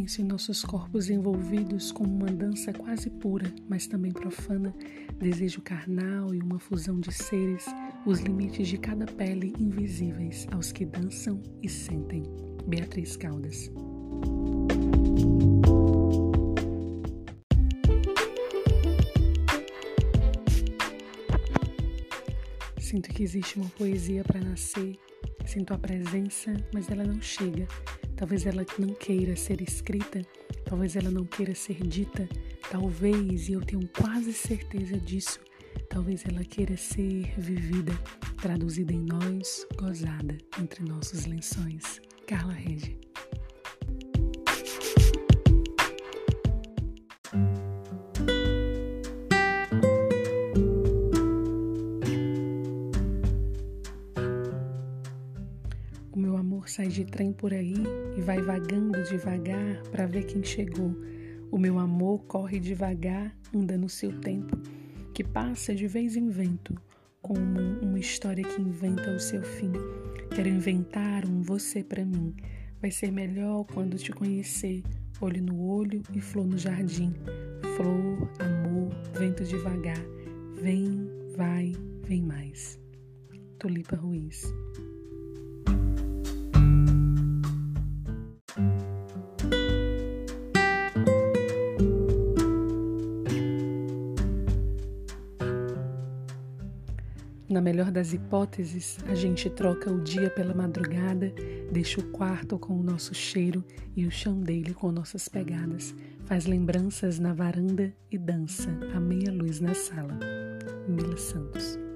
silêncio em nossos corpos envolvidos com uma dança quase pura, mas também profana, desejo carnal e uma fusão de seres, os limites de cada pele invisíveis aos que dançam e sentem. Beatriz Caldas. Sinto que existe uma poesia para nascer, sinto a presença, mas ela não chega. Talvez ela não queira ser escrita, talvez ela não queira ser dita, talvez, e eu tenho quase certeza disso, talvez ela queira ser vivida, traduzida em nós, gozada entre nossos lençóis. Carla Regi. O meu amor sai de trem por aí e vai vagando devagar para ver quem chegou. O meu amor corre devagar, anda no seu tempo, que passa de vez em vento, como uma história que inventa o seu fim. Quero inventar um você para mim. Vai ser melhor quando te conhecer, olho no olho e flor no jardim. Flor, amor, vento devagar. Vem, vai, vem mais. Tulipa Ruiz. Na melhor das hipóteses, a gente troca o dia pela madrugada, deixa o quarto com o nosso cheiro e o chão dele com nossas pegadas, faz lembranças na varanda e dança a meia luz na sala. Mila Santos.